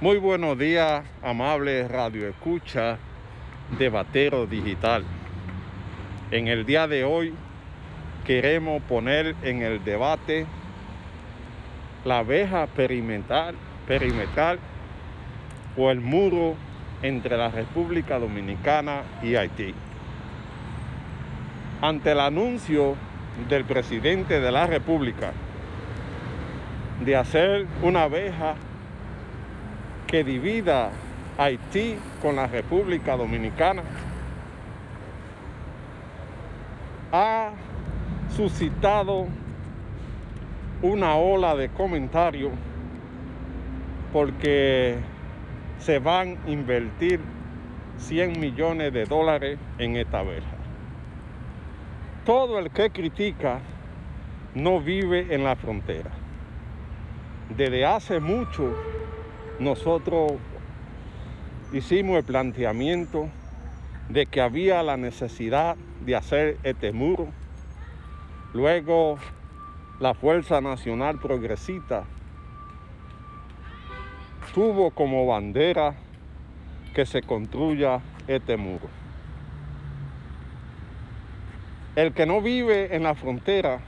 Muy buenos días, amables radio escucha de Batero Digital. En el día de hoy queremos poner en el debate la abeja perimetral, perimetral o el muro entre la República Dominicana y Haití. Ante el anuncio del presidente de la República de hacer una abeja que divida Haití con la República Dominicana, ha suscitado una ola de comentarios porque se van a invertir 100 millones de dólares en esta abeja. Todo el que critica no vive en la frontera. Desde hace mucho nosotros hicimos el planteamiento de que había la necesidad de hacer este muro. Luego la Fuerza Nacional Progresista tuvo como bandera que se construya este muro. El que no vive en la frontera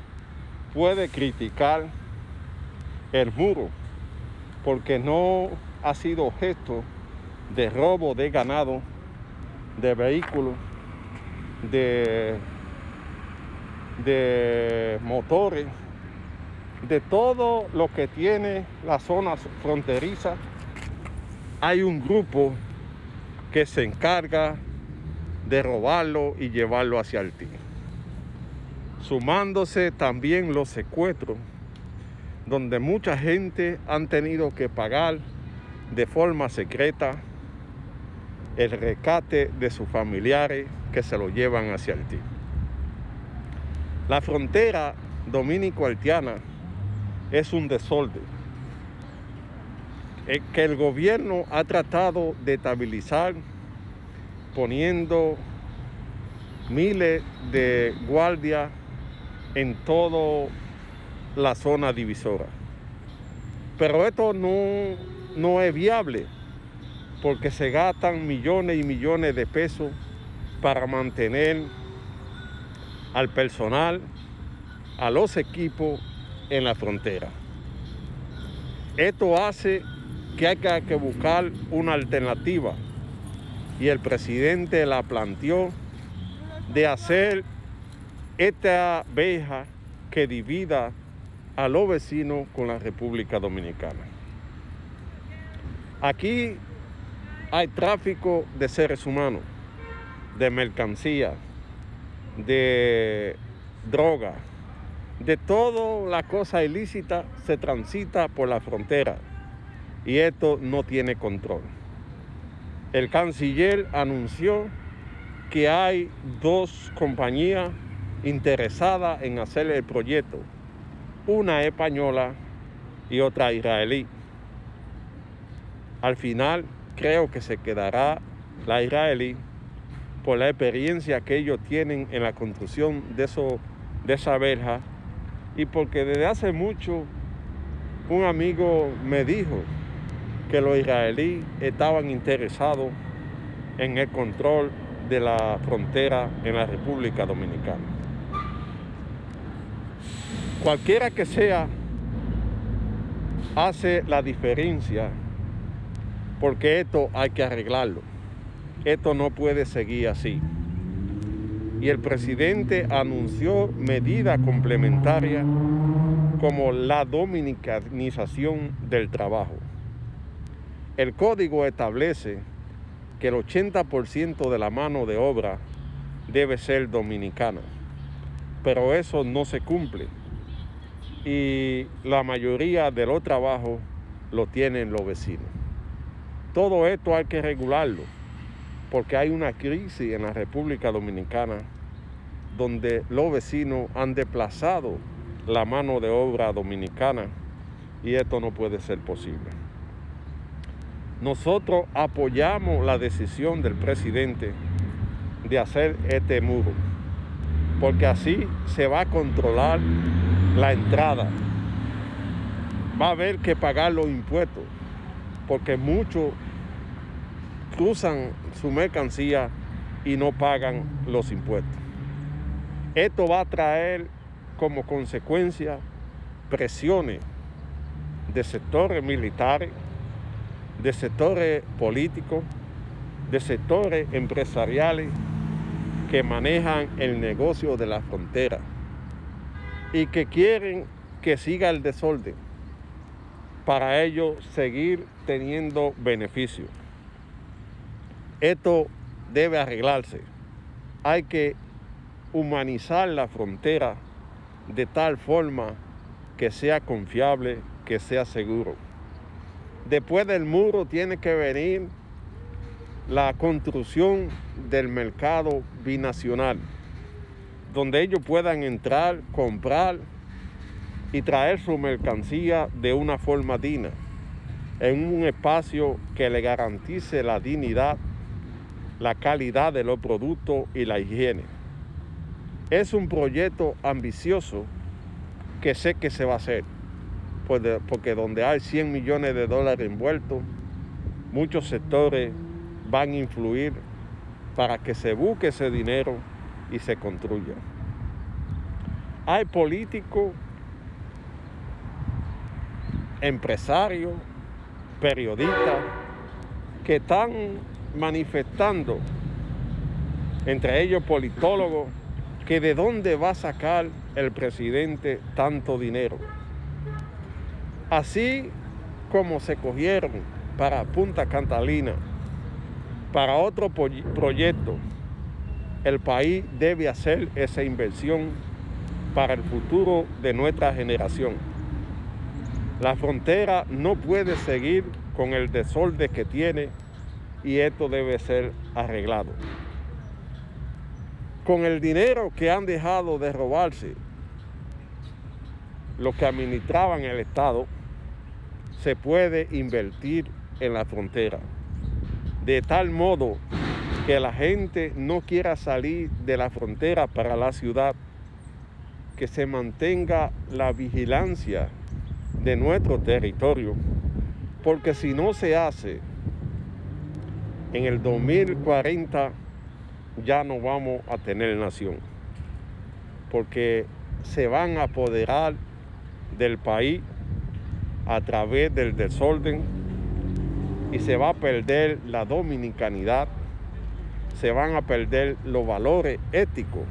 puede criticar el muro porque no ha sido objeto de robo de ganado, de vehículos, de, motores, de todo lo que tiene la zona fronteriza. Hay un grupo que se encarga de robarlo y llevarlo hacia el tío. Sumándose también los secuestros donde mucha gente han tenido que pagar de forma secreta el rescate de sus familiares que se lo llevan hacia Haití. La frontera dominico-haitiana es un desorden que el gobierno ha tratado de estabilizar poniendo miles de guardias en todo la zona divisora. Pero esto no, no es viable porque se gastan millones y millones de pesos para mantener al personal, a los equipos en la frontera. Esto hace que hay que buscar una alternativa y el presidente la planteó de hacer esta abeja que divida a los vecinos con la República Dominicana. Aquí hay tráfico de seres humanos, de mercancía, de droga, de toda la cosa ilícita se transita por la frontera y esto no tiene control. El canciller anunció que hay dos compañías interesadas en hacer el proyecto una española y otra israelí. Al final creo que se quedará la israelí por la experiencia que ellos tienen en la construcción de, eso, de esa verja y porque desde hace mucho un amigo me dijo que los israelíes estaban interesados en el control de la frontera en la República Dominicana. Cualquiera que sea, hace la diferencia porque esto hay que arreglarlo. Esto no puede seguir así. Y el presidente anunció medidas complementarias como la dominicanización del trabajo. El código establece que el 80% de la mano de obra debe ser dominicana, pero eso no se cumple y la mayoría de los trabajos lo tienen los vecinos. Todo esto hay que regularlo porque hay una crisis en la República Dominicana donde los vecinos han desplazado la mano de obra dominicana y esto no puede ser posible. Nosotros apoyamos la decisión del presidente de hacer este muro, porque así se va a controlar la entrada. Va a haber que pagar los impuestos. porque muchos cruzan su mercancía y no pagan los impuestos. Esto va a traer como consecuencia presiones de sectores militares, de sectores políticos, de sectores empresariales que manejan el negocio de la frontera y que quieren que siga el desorden para ellos seguir teniendo beneficios. Esto debe arreglarse. Hay que humanizar la frontera de tal forma que sea confiable, que sea seguro. Después del muro tiene que venir la construcción del mercado binacional, donde ellos puedan entrar, comprar y traer su mercancía de una forma digna, en un espacio que le garantice la dignidad, la calidad de los productos y la higiene. Es un proyecto ambicioso que sé que se va a hacer, porque donde hay 100 millones de dólares envueltos, muchos sectores van a influir para que se busque ese dinero y se construya. Hay políticos, empresarios, periodistas que están manifestando, entre ellos politólogos, que de dónde va a sacar el presidente tanto dinero. Así como se cogieron para Punta Catalina para otro proyecto, el país debe hacer esa inversión para el futuro de nuestra generación. La frontera no puede seguir con el desorden que tiene y esto debe ser arreglado. Con el dinero que han dejado de robarse los que administraban el Estado, se puede invertir en la frontera de tal modo que la gente no quiera salir de la frontera para la ciudad, que se mantenga la vigilancia de nuestro territorio, porque si no se hace, en el 2040 ya no vamos a tener nación, porque se van a apoderar del país a través del desorden y se va a perder la dominicanidad, se van a perder los valores éticos,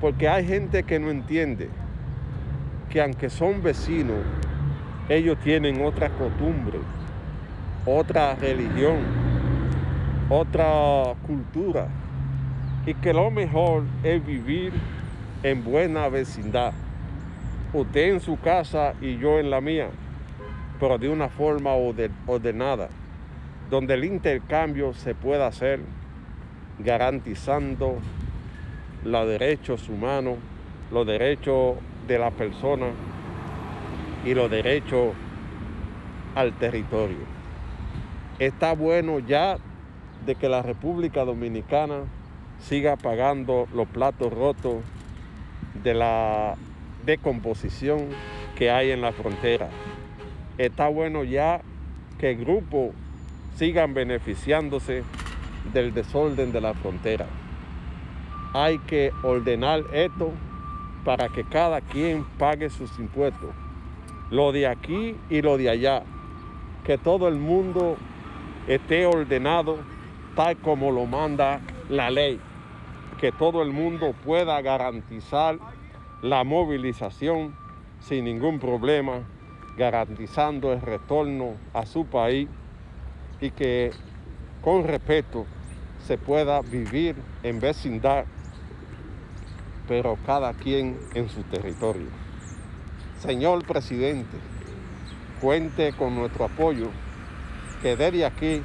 porque hay gente que no entiende que aunque son vecinos, ellos tienen otra costumbre, otra religión, otra cultura, y que lo mejor es vivir en buena vecindad. Usted en su casa y yo en la mía, pero de una forma ordenada donde el intercambio se pueda hacer garantizando los derechos humanos, los derechos de la persona y los derechos al territorio. Está bueno ya de que la República Dominicana siga pagando los platos rotos de la decomposición que hay en la frontera. Está bueno ya que el grupo sigan beneficiándose del desorden de la frontera. Hay que ordenar esto para que cada quien pague sus impuestos, lo de aquí y lo de allá, que todo el mundo esté ordenado tal como lo manda la ley, que todo el mundo pueda garantizar la movilización sin ningún problema, garantizando el retorno a su país y que con respeto se pueda vivir en vecindad, pero cada quien en su territorio. Señor presidente, cuente con nuestro apoyo, que desde aquí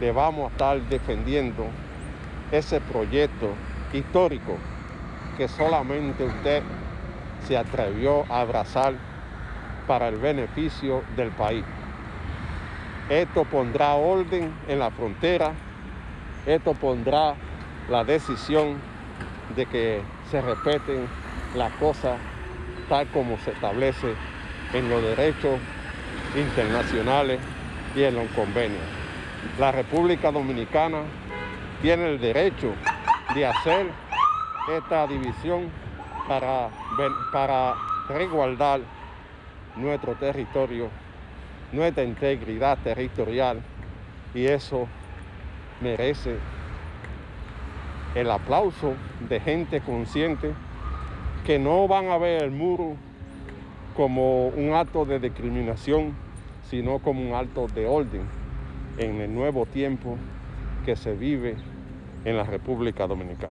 le vamos a estar defendiendo ese proyecto histórico que solamente usted se atrevió a abrazar para el beneficio del país. Esto pondrá orden en la frontera, esto pondrá la decisión de que se respeten las cosas tal como se establece en los derechos internacionales y en los convenios. La República Dominicana tiene el derecho de hacer esta división para, para resguardar nuestro territorio, nuestra integridad territorial y eso merece el aplauso de gente consciente que no van a ver el muro como un acto de discriminación, sino como un acto de orden en el nuevo tiempo que se vive en la República Dominicana.